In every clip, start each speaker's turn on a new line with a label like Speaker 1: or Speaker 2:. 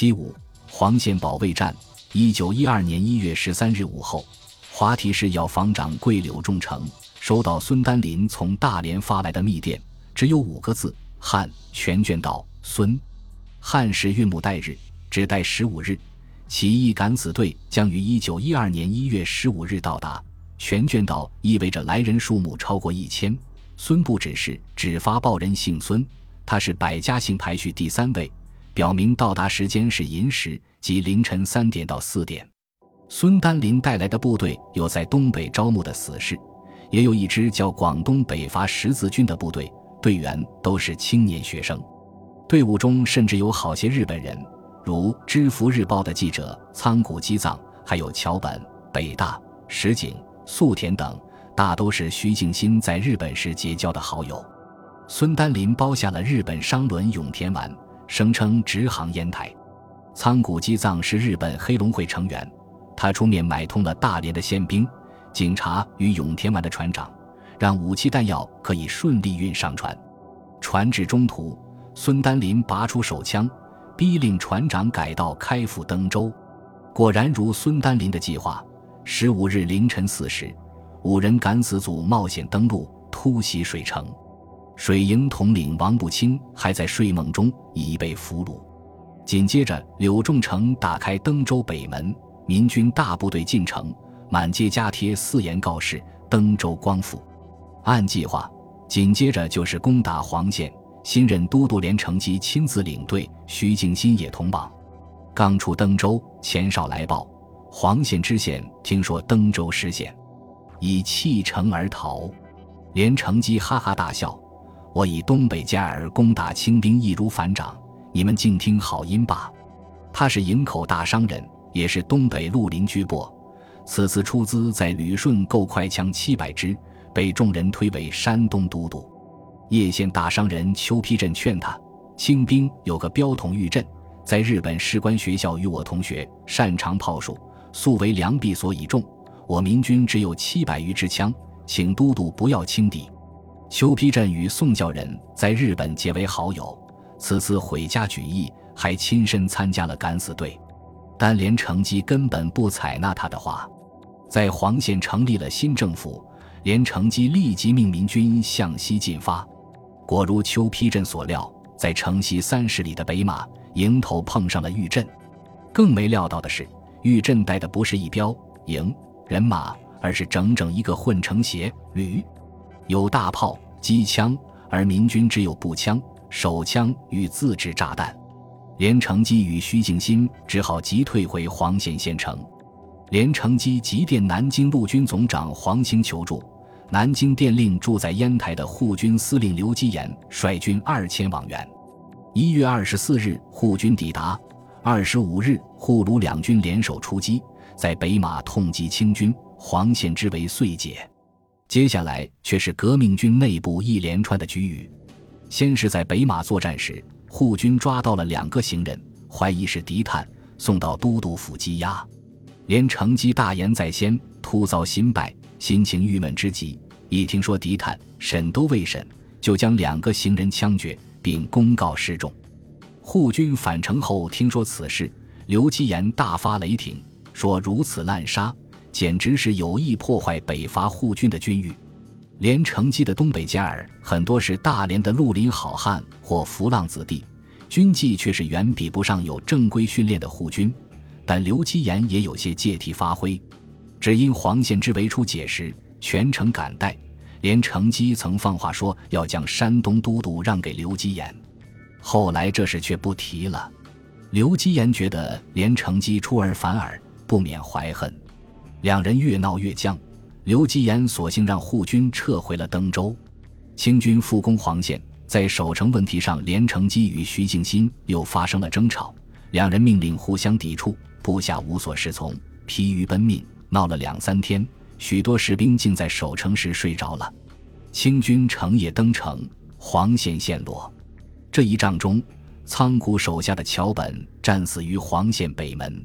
Speaker 1: 七五黄县保卫战，一九一二年一月十三日午后，华提市药房掌柜柳仲成收到孙丹林从大连发来的密电，只有五个字：汉全卷到孙。汉时运木待日，只待十五日。起义敢死队将于一九一二年一月十五日到达。全卷到意味着来人数目超过一千。孙部指示只发报人姓孙，他是百家姓排序第三位，表明到达时间是寅时，即凌晨三点到四点。孙丹林带来的部队有在东北招募的死士，也有一支叫广东北伐十字军的部队，队员都是青年学生。队伍中甚至有好些日本人，如《知福日报》的记者仓谷基藏，还有桥本、北大、石井、素田等，大都是徐敬新在日本时结交的好友。孙丹林包下了日本商轮永田丸，声称直航烟台。仓谷基藏是日本黑龙会成员，他出面买通了大连的宪兵、警察与永田丸的船长，让武器弹药可以顺利运上船。船至中途。孙丹林拔出手枪，逼令船长改道开赴登州。果然如孙丹林的计划，十五日凌晨四时，五人敢死组冒险登陆，突袭水城。水营统领王步清还在睡梦中，已被俘虏。紧接着，柳仲成打开登州北门，民军大部队进城，满街加贴四言告示：“登州光复。”按计划，紧接着就是攻打黄县。新任都督连城基亲自领队，徐敬新也同往。刚出登州，前哨来报，黄县知县听说登州失陷，已弃城而逃。连城基哈哈大笑：“我以东北加尔攻打清兵，易如反掌。你们静听好音吧。”他是营口大商人，也是东北绿林居伯。此次出资在旅顺购快枪七百支，被众人推为山东都督。叶县大商人邱丕镇劝他：“清兵有个标统玉阵，在日本士官学校与我同学，擅长炮术，素为良臂所以重。我民军只有七百余支枪，请都督不要轻敌。”邱丕镇与宋教仁在日本结为好友，此次毁家举义，还亲身参加了敢死队。但连成基根本不采纳他的话，在黄县成立了新政府，连成基立即命民军向西进发。果如邱丕镇所料，在城西三十里的北马营头碰上了玉阵。更没料到的是，玉阵带的不是一标营人马，而是整整一个混成协旅，有大炮、机枪，而民军只有步枪、手枪与自制炸弹。连城基与徐敬新只好急退回黄县县城。连城基急电南京陆军总长黄兴求助。南京电令住在烟台的护军司令刘基言率军二千往援。一月二十四日，护军抵达。二十五日，护卢两军联手出击，在北马痛击清军，黄县之围遂解。接下来却是革命军内部一连串的局域。先是在北马作战时，护军抓到了两个行人，怀疑是敌探，送到都督府羁押。连乘机大言在先，突遭新败。心情郁闷之极，一听说敌探审都未审，就将两个行人枪决，并公告示众。护军返程后听说此事，刘基言大发雷霆，说如此滥杀，简直是有意破坏北伐护军的军誉。连城基的东北加尔很多是大连的绿林好汉或浮浪子弟，军纪却是远比不上有正规训练的护军。但刘基言也有些借题发挥。只因黄献之为出解时，全城感戴，连承基曾放话说要将山东都督让给刘基言，后来这事却不提了。刘基言觉得连承基出尔反尔，不免怀恨，两人越闹越僵。刘基言索性让护军撤回了登州，清军复攻黄县，在守城问题上，连城基与徐敬新又发生了争吵，两人命令互相抵触，部下无所适从，疲于奔命。闹了两三天，许多士兵竟在守城时睡着了。清军成夜登城，黄县陷落。这一仗中，仓谷手下的桥本战死于黄县北门。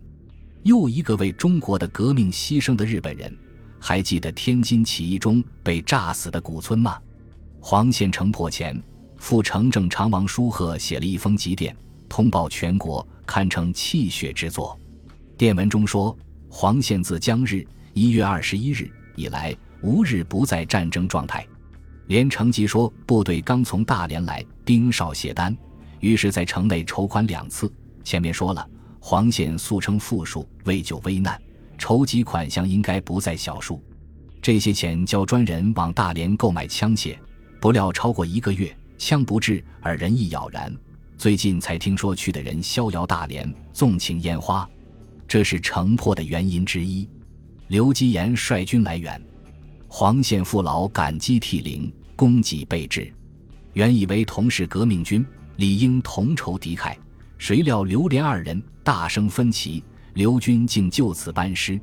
Speaker 1: 又一个为中国的革命牺牲的日本人，还记得天津起义中被炸死的古村吗？黄县城破前，副城正常王书鹤写了一封急电，通报全国堪称泣血之作。电文中说，黄宪自将日一月二十一日以来，无日不在战争状态。连城吉说，部队刚从大连来，兵少懈怠，于是在城内筹款两次。前面说了，黄宪素称富庶，为救危难，筹集款项应该不在小数。这些钱交专人往大连购买枪械，不料超过一个月，枪不至而人亦杳然。最近才听说去的人逍遥大连，纵情烟花，这是城破的原因之一。刘基言率军来援。黄县父老感激涕零，功绩备至。原以为同是革命军，理应同仇敌忾，谁料刘连二人大声分歧，刘军竟就此班师，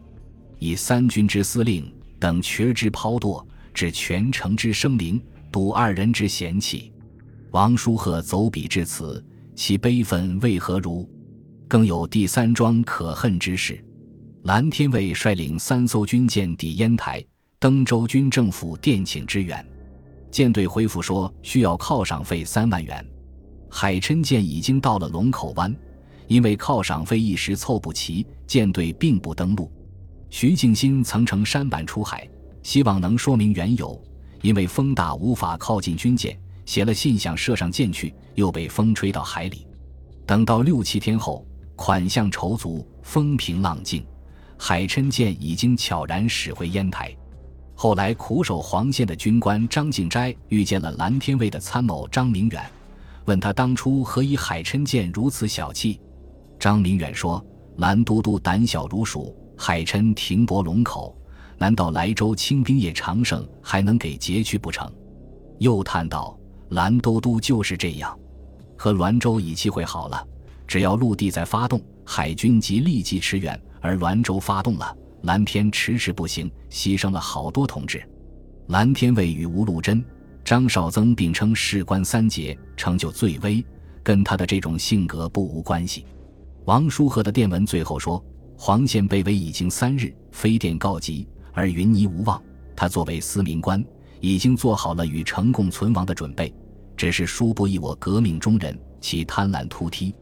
Speaker 1: 以三军之司令等瘸之抛堕，致全城之生灵，睹二人之嫌弃。王叔贺走笔至此，其悲愤为何如？更有第三桩可恨之事：蓝天卫率领三艘军舰抵烟台。登州军政府电请支援，舰队回复说需要犒赏费三万元。海琛舰已经到了龙口湾，因为犒赏费一时凑不齐，舰队并不登陆。徐敬新曾乘舢板出海，希望能说明缘由，因为风大无法靠近军舰，写了信想射上舰去，又被风吹到海里。等到六七天后，款项筹足，风平浪静，海琛舰已经悄然驶回烟台。后来苦守黄县的军官张敬斋遇见了蓝天卫的参谋张明远，问他当初何以海琛舰如此小气。张明远说：“蓝都督胆小如鼠，海琛停泊龙口，难道莱州清兵也常胜，还能给截去不成？”又叹道：“蓝都督就是这样，和滦州以机会好了，只要陆地再发动，海军即立即驰援，而滦州发动了。”蓝天迟迟不行，牺牲了好多同志。蓝天卫与吴禄贞、张绍曾并称士官三杰，成就最微，跟他的这种性格不无关系。王叔和的电文最后说：“黄宪被围已经三日，飞电告急，而云霓无望。他作为司民官，已经做好了与城共存亡的准备，只是殊不异我革命中人，其贪婪突梯，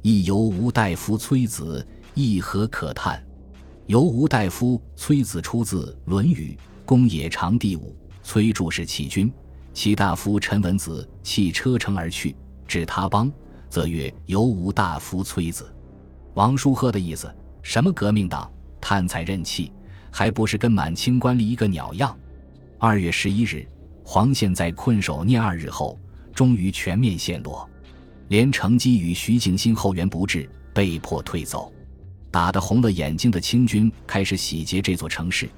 Speaker 1: 亦犹吴大夫崔子，亦何可叹？”由吴大夫崔子出自《论语·公冶长》第五。崔注是弃军，其大夫陈文子弃车乘而去，至他邦，则曰：“由吴大夫崔子。”王叔贺的意思：什么革命党，贪财任气，还不是跟满清官吏一个鸟样？二月十一日，黄宪在困守念二日后，终于全面陷落，连承基与徐景新后援不至，被迫退走。打得红了眼睛的清军开始洗劫这座城市，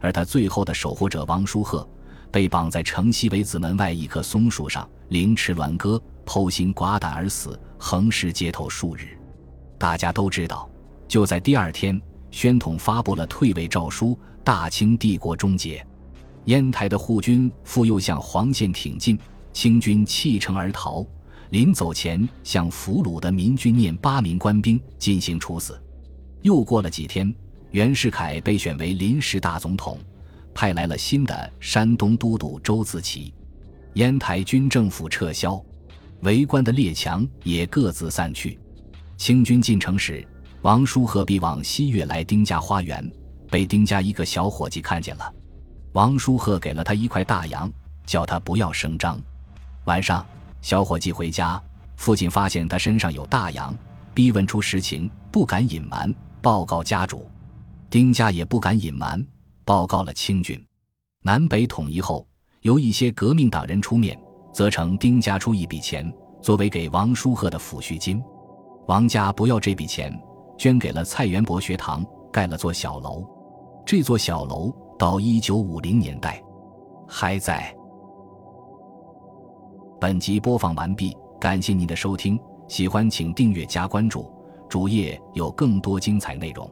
Speaker 1: 而他最后的守护者王叔贺被绑在城西围子门外一棵松树上，凌迟鸾歌，剖心寡胆而死，横尸街头数日。大家都知道，就在第二天，宣统发布了退位诏书，大清帝国终结。烟台的护军复又向黄县挺进，清军弃城而逃，临走前向俘虏的民军念八名官兵进行处死。又过了几天，袁世凯被选为临时大总统，派来了新的山东都督周自齐。烟台军政府撤销，围观的列强也各自散去。清军进城时，王叔和必往西岳来丁家花园，被丁家一个小伙计看见了。王叔和给了他一块大洋，叫他不要声张。晚上，小伙计回家，父亲发现他身上有大洋，逼问出实情，不敢隐瞒。报告家主，丁家也不敢隐瞒，报告了清军。南北统一后，由一些革命党人出面，责成丁家出一笔钱作为给王叔贺的抚恤金。王家不要这笔钱，捐给了蔡元伯学堂，盖了座小楼。这座小楼到一九五零年代还在。本集播放完毕，感谢您的收听，喜欢请订阅加关注。主页有更多精彩内容。